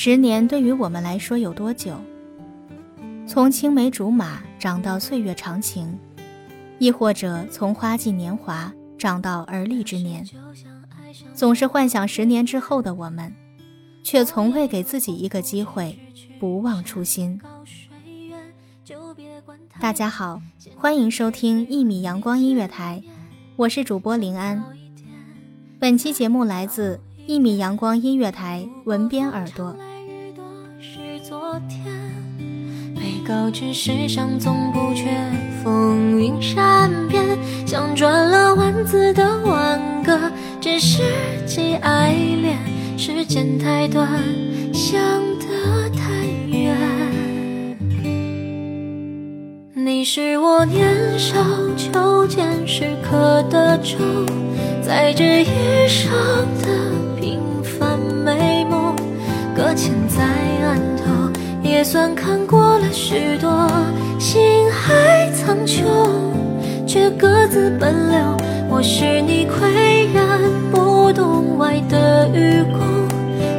十年对于我们来说有多久？从青梅竹马长到岁月长情，亦或者从花季年华长到而立之年，总是幻想十年之后的我们，却从未给自己一个机会不忘初心。大家好，欢迎收听一米阳光音乐台，我是主播林安。本期节目来自一米阳光音乐台文编耳朵。告知世上总不缺风云善变，像转了弯子的挽歌，只是既爱恋，时间太短，想得太远。你是我年少求见时刻的舟，在这一生的平凡美梦，搁浅在。也算看过了许多，心海苍穹，却各自奔流。我是你岿然不动外的愚公，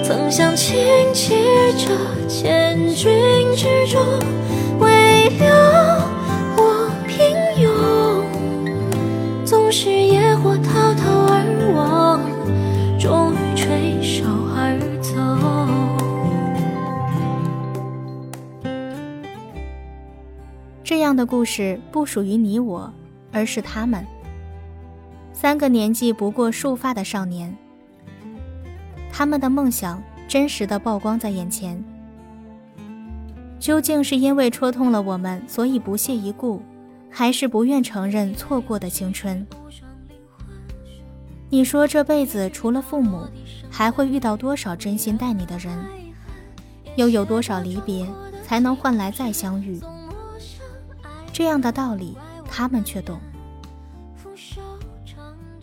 曾想轻骑着千军之中，样的故事不属于你我，而是他们。三个年纪不过束发的少年，他们的梦想真实的曝光在眼前。究竟是因为戳痛了我们，所以不屑一顾，还是不愿承认错过的青春？你说这辈子除了父母，还会遇到多少真心待你的人？又有多少离别，才能换来再相遇？这样的道理，他们却懂。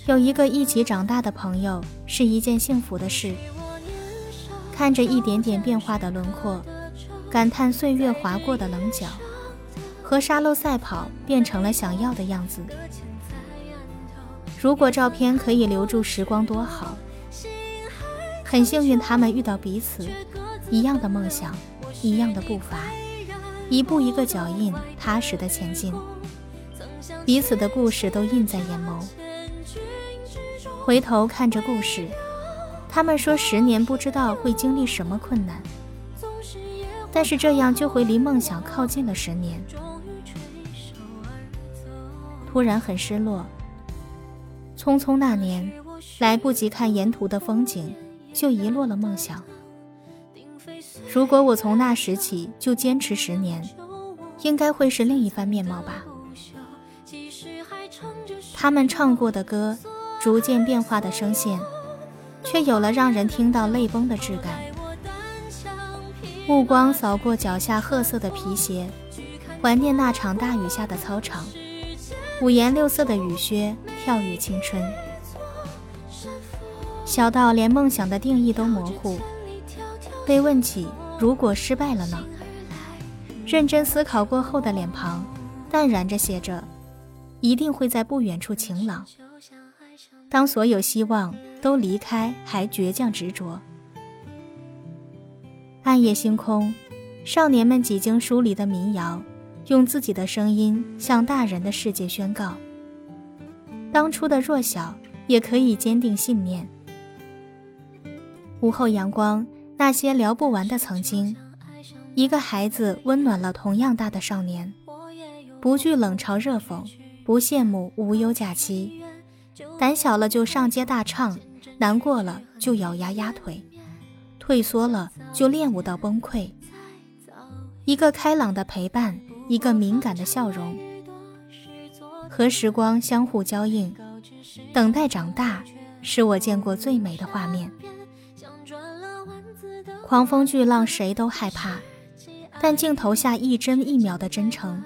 有一个一起长大的朋友，是一件幸福的事。看着一点点变化的轮廓，感叹岁月划过的棱角，和沙漏赛跑变成了想要的样子。如果照片可以留住时光，多好！很幸运，他们遇到彼此，一样的梦想，一样的步伐。一步一个脚印，踏实的前进，彼此的故事都印在眼眸。回头看着故事，他们说十年不知道会经历什么困难，但是这样就会离梦想靠近了十年。突然很失落，匆匆那年，来不及看沿途的风景，就遗落了梦想。如果我从那时起就坚持十年，应该会是另一番面貌吧。他们唱过的歌，逐渐变化的声线，却有了让人听到泪崩的质感。目光扫过脚下褐色的皮鞋，怀念那场大雨下的操场，五颜六色的雨靴，跳跃青春。小到连梦想的定义都模糊。被问起如果失败了呢？认真思考过后的脸庞，淡然着写着：“一定会在不远处晴朗。”当所有希望都离开，还倔强执着。暗夜星空，少年们几经梳理的民谣，用自己的声音向大人的世界宣告：当初的弱小也可以坚定信念。午后阳光。那些聊不完的曾经，一个孩子温暖了同样大的少年，不惧冷嘲热讽，不羡慕无忧假期，胆小了就上街大唱，难过了就咬牙压腿，退缩了就练舞到崩溃。一个开朗的陪伴，一个敏感的笑容，和时光相互交映，等待长大，是我见过最美的画面。狂风巨浪谁都害怕，但镜头下一帧一秒的真诚，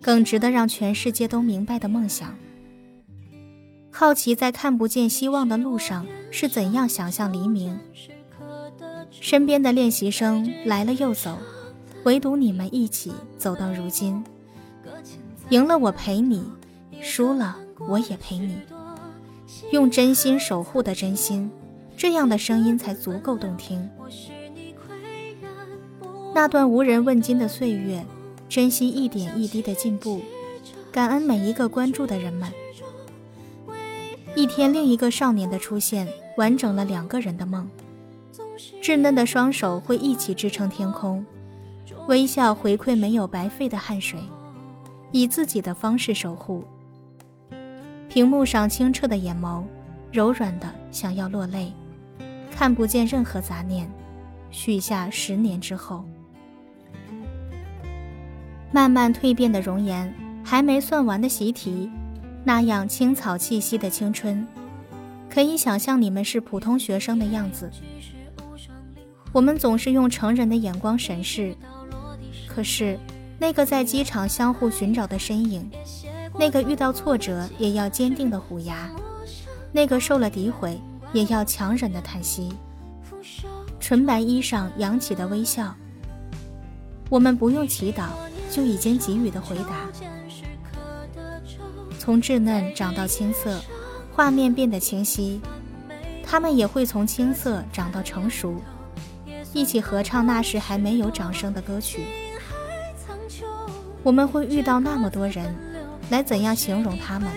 更值得让全世界都明白的梦想。好奇在看不见希望的路上是怎样想象黎明。身边的练习生来了又走，唯独你们一起走到如今。赢了我陪你，输了我也陪你。用真心守护的真心，这样的声音才足够动听。那段无人问津的岁月，珍惜一点一滴的进步，感恩每一个关注的人们。一天，另一个少年的出现，完整了两个人的梦。稚嫩的双手会一起支撑天空，微笑回馈没有白费的汗水，以自己的方式守护。屏幕上清澈的眼眸，柔软的想要落泪，看不见任何杂念，许下十年之后。慢慢蜕变的容颜，还没算完的习题，那样青草气息的青春，可以想象你们是普通学生的样子。我们总是用成人的眼光审视，可是那个在机场相互寻找的身影，那个遇到挫折也要坚定的虎牙，那个受了诋毁也要强忍的叹息，纯白衣裳扬起的微笑，我们不用祈祷就已经给予的回答。从稚嫩长到青涩，画面变得清晰，他们也会从青涩长到成熟。一起合唱那时还没有掌声的歌曲。我们会遇到那么多人，来怎样形容他们？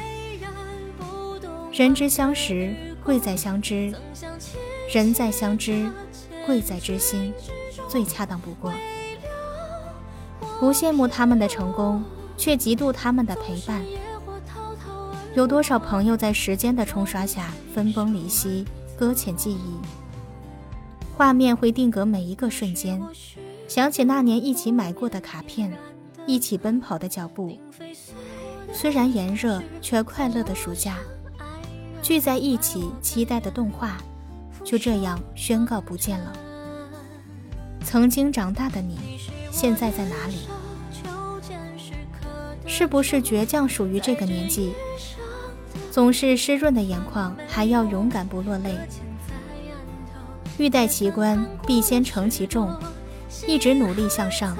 人之相识，贵在相知；人在相知，贵在知心，最恰当不过。不羡慕他们的成功，却嫉妒他们的陪伴。有多少朋友在时间的冲刷下分崩离析，搁浅记忆？画面会定格每一个瞬间，想起那年一起买过的卡片，一起奔跑的脚步。虽然炎热，却快乐的暑假，聚在一起期待的动画，就这样宣告不见了。曾经长大的你，现在在哪里？是不是倔强属于这个年纪？总是湿润的眼眶，还要勇敢不落泪。欲戴其冠，必先承其重。一直努力向上，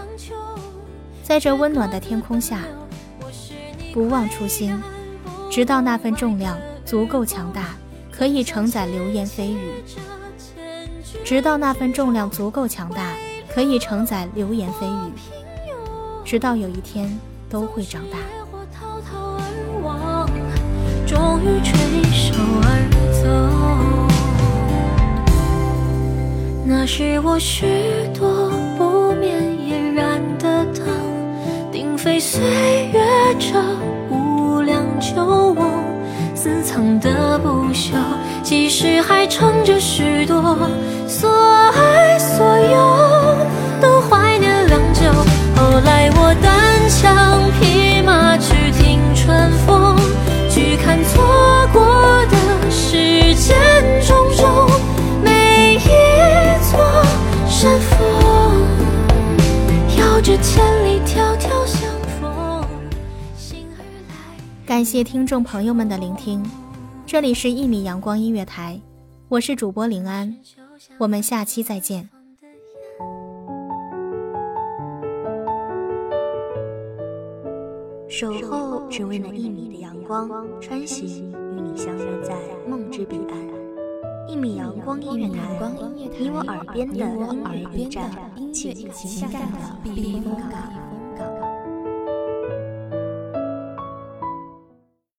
在这温暖的天空下，不忘初心，直到那份重量足够强大，可以承载流言蜚语。直到那份重量足够强大，可以承载流言蜚语。直到有一天都会长大。终于垂手而走。那是我许多不眠夜燃的灯，定非岁月这无量旧梦，私藏的不朽，即使还藏着许多所爱所知千里迢迢相逢。感谢听众朋友们的聆听，这里是《一米阳光音乐台》，我是主播林安，我们下期再见。守候只为那一米的阳光，穿行与你相约在梦之彼岸。一米阳光音乐台，你我耳边的音乐驿站，情感的避风港。